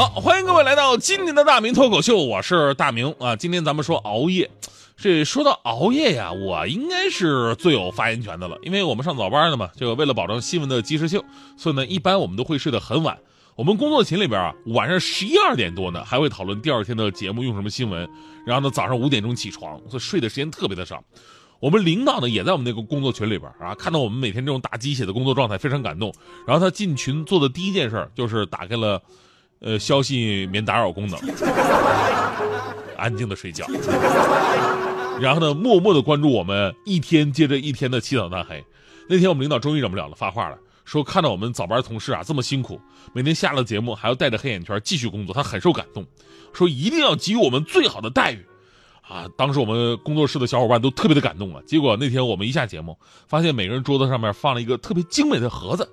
好，欢迎各位来到今年的大明脱口秀，我是大明啊。今天咱们说熬夜，这说到熬夜呀，我应该是最有发言权的了，因为我们上早班的嘛，这个为了保证新闻的及时性，所以呢，一般我们都会睡得很晚。我们工作群里边啊，晚上十一二点多呢，还会讨论第二天的节目用什么新闻，然后呢，早上五点钟起床，所以睡的时间特别的少。我们领导呢，也在我们那个工作群里边啊，看到我们每天这种打鸡血的工作状态，非常感动。然后他进群做的第一件事就是打开了。呃，消息免打扰功能，安静的睡觉，然后呢，默默的关注我们一天接着一天的起早贪黑。那天我们领导终于忍不了了，发话了，说看到我们早班同事啊这么辛苦，每天下了节目还要带着黑眼圈继续工作，他很受感动，说一定要给予我们最好的待遇。啊，当时我们工作室的小伙伴都特别的感动啊。结果那天我们一下节目，发现每个人桌子上面放了一个特别精美的盒子。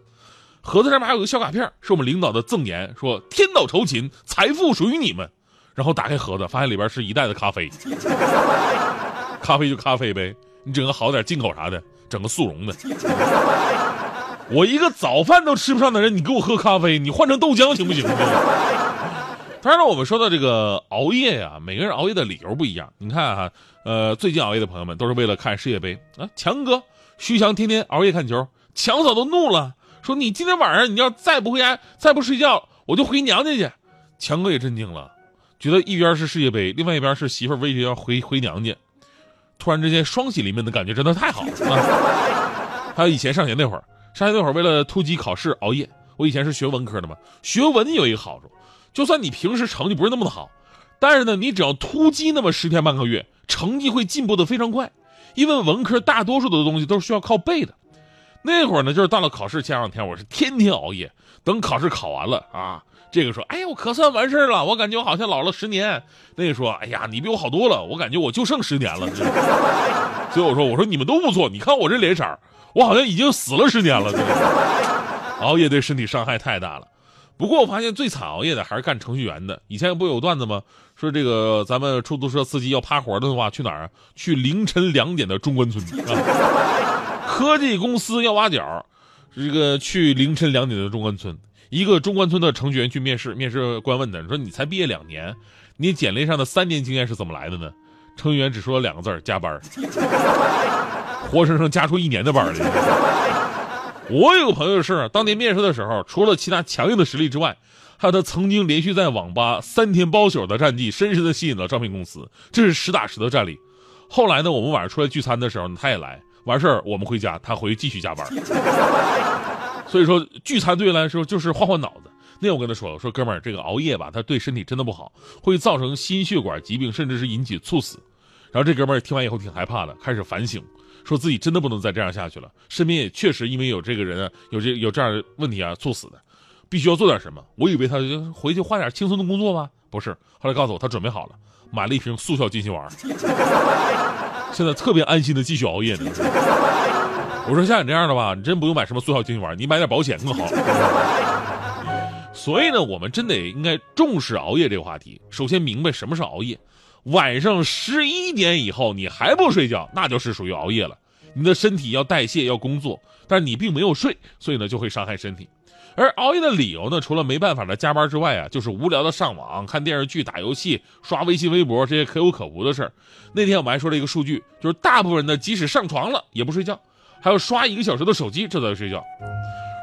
盒子上面还有个小卡片，是我们领导的赠言，说天道酬勤，财富属于你们。然后打开盒子，发现里边是一袋子咖啡，咖啡就咖啡呗，你整个好点进口啥的，整个速溶的。我一个早饭都吃不上的人，你给我喝咖啡，你换成豆浆行不行？当然了，我们说到这个熬夜呀，每个人熬夜的理由不一样。你看哈，呃，最近熬夜的朋友们都是为了看世界杯啊。强哥、徐翔天天熬夜看球，强嫂都怒了。说你今天晚上你要再不回家，再不睡觉，我就回娘家去。强哥也震惊了，觉得一边是世界杯，另外一边是媳妇威胁要回回娘家，突然之间双喜临门的感觉真的太好了。还有以前上学那会儿，上学那会儿为了突击考试熬夜。我以前是学文科的嘛，学文有一个好处，就算你平时成绩不是那么的好，但是呢，你只要突击那么十天半个月，成绩会进步的非常快，因为文科大多数的东西都是需要靠背的。那会儿呢，就是到了考试前两天，我是天天熬夜。等考试考完了啊，这个说：“哎呀，我可算完事了，我感觉我好像老了十年。”那个说：“哎呀，你比我好多了，我感觉我就剩十年了。”所以我说：“我说你们都不错，你看我这脸色我好像已经死了十年了。”熬夜对身体伤害太大了。不过我发现最惨熬夜的还是干程序员的。以前不有段子吗？说这个咱们出租车司机要趴活的话，去哪儿啊？去凌晨两点的中关村啊。科技公司要挖角，这个去凌晨两点的中关村，一个中关村的程序员去面试，面试官问他说：“你才毕业两年，你简历上的三年经验是怎么来的呢？”程序员只说了两个字加班活生生加出一年的班来。我有个朋友是，当年面试的时候，除了其他强硬的实力之外，还有他曾经连续在网吧三天包宿的战绩，深深的吸引了招聘公司，这是实打实的战力。后来呢，我们晚上出来聚餐的时候，他也来。完事儿，我们回家，他回去继续加班。所以说，聚餐对来说就是换换脑子。那我跟他说，我说哥们儿，这个熬夜吧，他对身体真的不好，会造成心血管疾病，甚至是引起猝死。然后这哥们儿听完以后挺害怕的，开始反省，说自己真的不能再这样下去了。身边也确实因为有这个人啊，有这有这样的问题啊，猝死的，必须要做点什么。我以为他就回去换点轻松的工作吧，不是。后来告诉我，他准备好了，买了一瓶速效金星丸。现在特别安心的继续熬夜呢。我说像你这样的吧，你真不用买什么速效金星丸，你买点保险更好。所以呢，我们真得应该重视熬夜这个话题。首先明白什么是熬夜，晚上十一点以后你还不睡觉，那就是属于熬夜了。你的身体要代谢要工作，但是你并没有睡，所以呢就会伤害身体。而熬夜的理由呢，除了没办法的加班之外啊，就是无聊的上网、看电视剧、打游戏、刷微信、微博这些可有可无的事儿。那天我们还说了一个数据，就是大部分人呢，即使上床了也不睡觉，还要刷一个小时的手机，这才睡觉。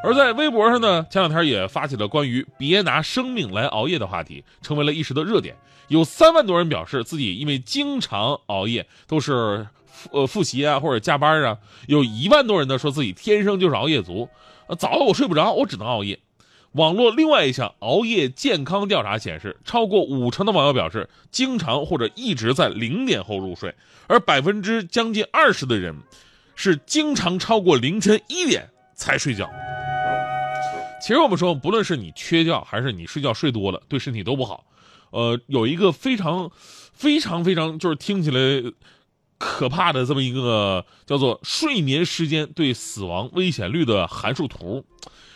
而在微博上呢，前两天也发起了关于“别拿生命来熬夜”的话题，成为了一时的热点。有三万多人表示自己因为经常熬夜，都是呃复习啊或者加班啊。有一万多人呢说自己天生就是熬夜族。早了我睡不着，我只能熬夜。网络另外一项熬夜健康调查显示，超过五成的网友表示经常或者一直在零点后入睡，而百分之将近二十的人是经常超过凌晨一点才睡觉。其实我们说，不论是你缺觉还是你睡觉睡多了，对身体都不好。呃，有一个非常、非常、非常，就是听起来可怕的这么一个叫做睡眠时间对死亡危险率的函数图。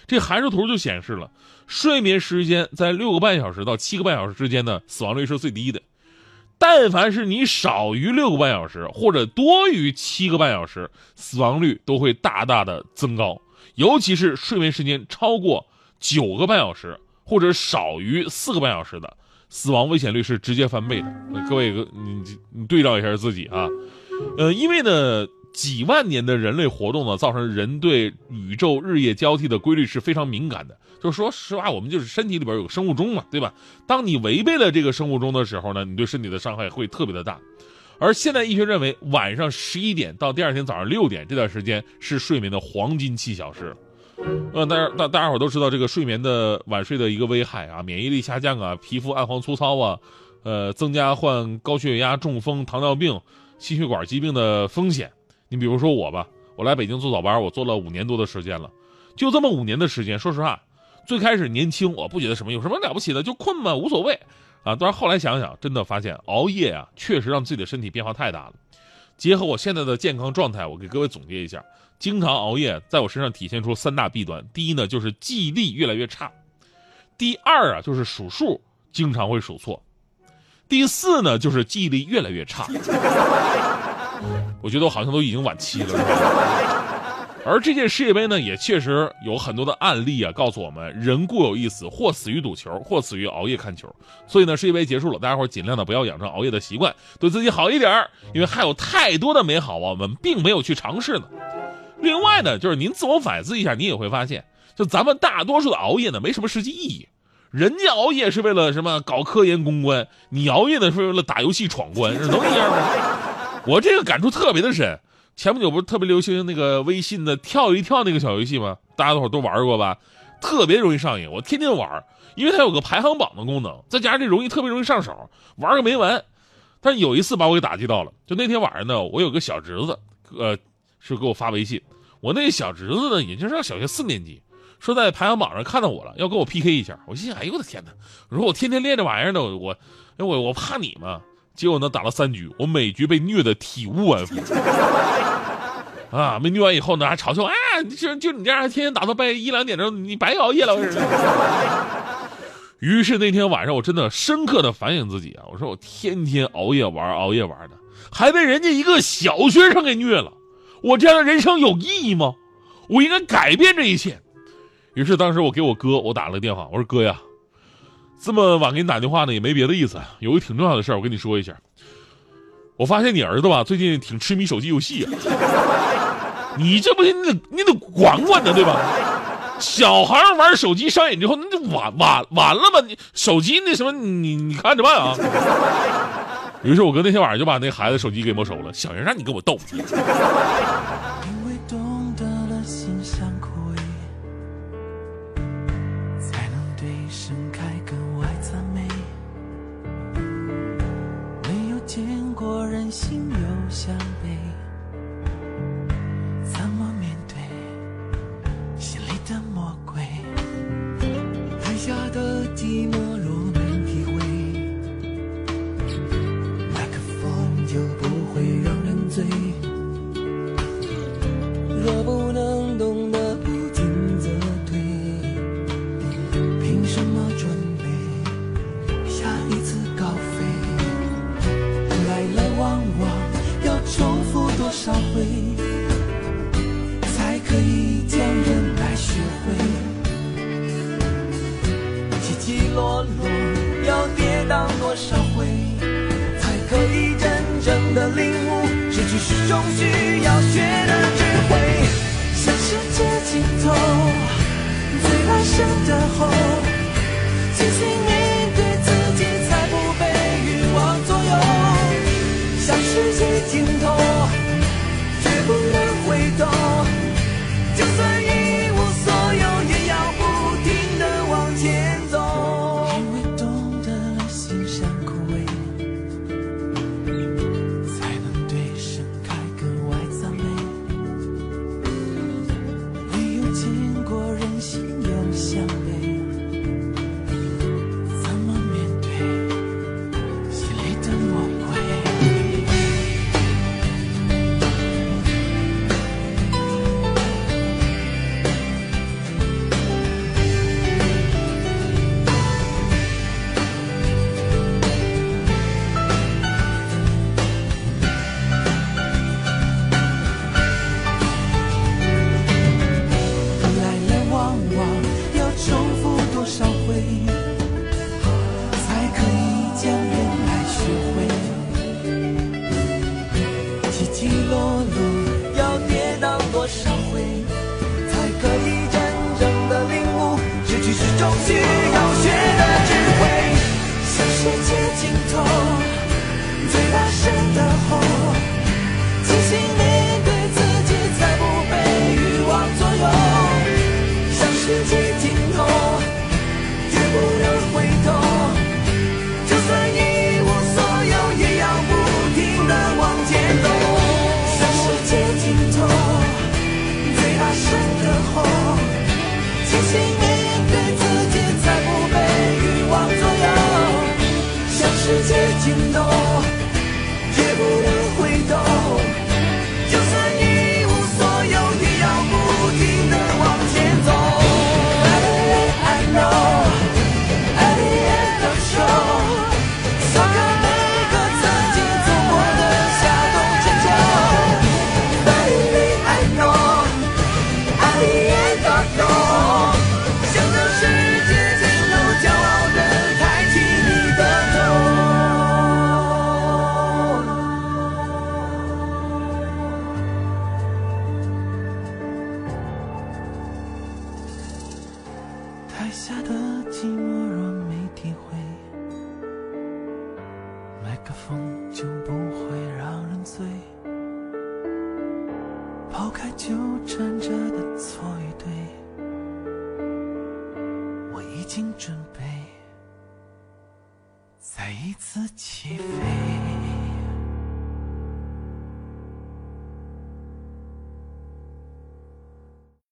这函数图就显示了，睡眠时间在六个半小时到七个半小时之间的死亡率是最低的。但凡是你少于六个半小时或者多于七个半小时，死亡率都会大大的增高。尤其是睡眠时间超过九个半小时或者少于四个半小时的，死亡危险率是直接翻倍的。各位，你你对照一下自己啊，呃，因为呢，几万年的人类活动呢，造成人对宇宙日夜交替的规律是非常敏感的。就说实话，我们就是身体里边有生物钟嘛，对吧？当你违背了这个生物钟的时候呢，你对身体的伤害会特别的大。而现代医学认为，晚上十一点到第二天早上六点这段时间是睡眠的黄金七小时。呃，大家大大家伙都知道这个睡眠的晚睡的一个危害啊，免疫力下降啊，皮肤暗黄粗糙啊，呃，增加患高血压、中风、糖尿病、心血管疾病的风险。你比如说我吧，我来北京做早班，我做了五年多的时间了，就这么五年的时间，说实话，最开始年轻我不觉得什么，有什么了不起的，就困嘛，无所谓。啊，但是后来想想，真的发现熬夜啊，确实让自己的身体变化太大了。结合我现在的健康状态，我给各位总结一下：经常熬夜在我身上体现出三大弊端。第一呢，就是记忆力越来越差；第二啊，就是数数经常会数错；第四呢，就是记忆力越来越差。我觉得我好像都已经晚期了。而这届世界杯呢，也确实有很多的案例啊，告诉我们人固有一死，或死于赌球，或死于熬夜看球。所以呢，世界杯结束了，大家伙尽量的不要养成熬夜的习惯，对自己好一点因为还有太多的美好啊，我们并没有去尝试呢。另外呢，就是您自我反思一下，你也会发现，就咱们大多数的熬夜呢，没什么实际意义。人家熬夜是为了什么？搞科研攻关，你熬夜呢是为了打游戏闯关，能一样吗？我这个感触特别的深。前不久不是特别流行那个微信的跳一跳那个小游戏吗？大家伙都玩过吧？特别容易上瘾，我天天玩，因为它有个排行榜的功能，再加上这容易特别容易上手，玩个没完。但是有一次把我给打击到了，就那天晚上呢，我有个小侄子，呃，是给我发微信，我那小侄子呢，也就上小学四年级，说在排行榜上看到我了，要跟我 PK 一下。我心想，哎呦我的天哪！我说我天天练这玩意儿呢，我，我，我怕你吗？结果呢，打了三局，我每局被虐的体无完肤。啊，被虐完以后呢，还嘲笑啊，就就你这样，还天天打到半夜一两点钟，你白熬夜了。于是那天晚上，我真的深刻的反省自己啊，我说我天天熬夜玩，熬夜玩的，还被人家一个小学生给虐了，我这样的人生有意义吗？我应该改变这一切。于是当时我给我哥我打了个电话，我说哥呀。这么晚给你打电话呢，也没别的意思，有个挺重要的事儿，我跟你说一下。我发现你儿子吧，最近挺痴迷手机游戏啊。你这不行，你得你得管管他，对吧？小孩玩手机上瘾之后，那就完完完了吧？你手机那什么，你你看着办啊。于是我哥那天晚上就把那孩子手机给没收了。小人让你跟我斗。心又想最大声的吼，世界尽头。来个风就不会让人醉抛开纠缠着的错与对我已经准备再一次起飞。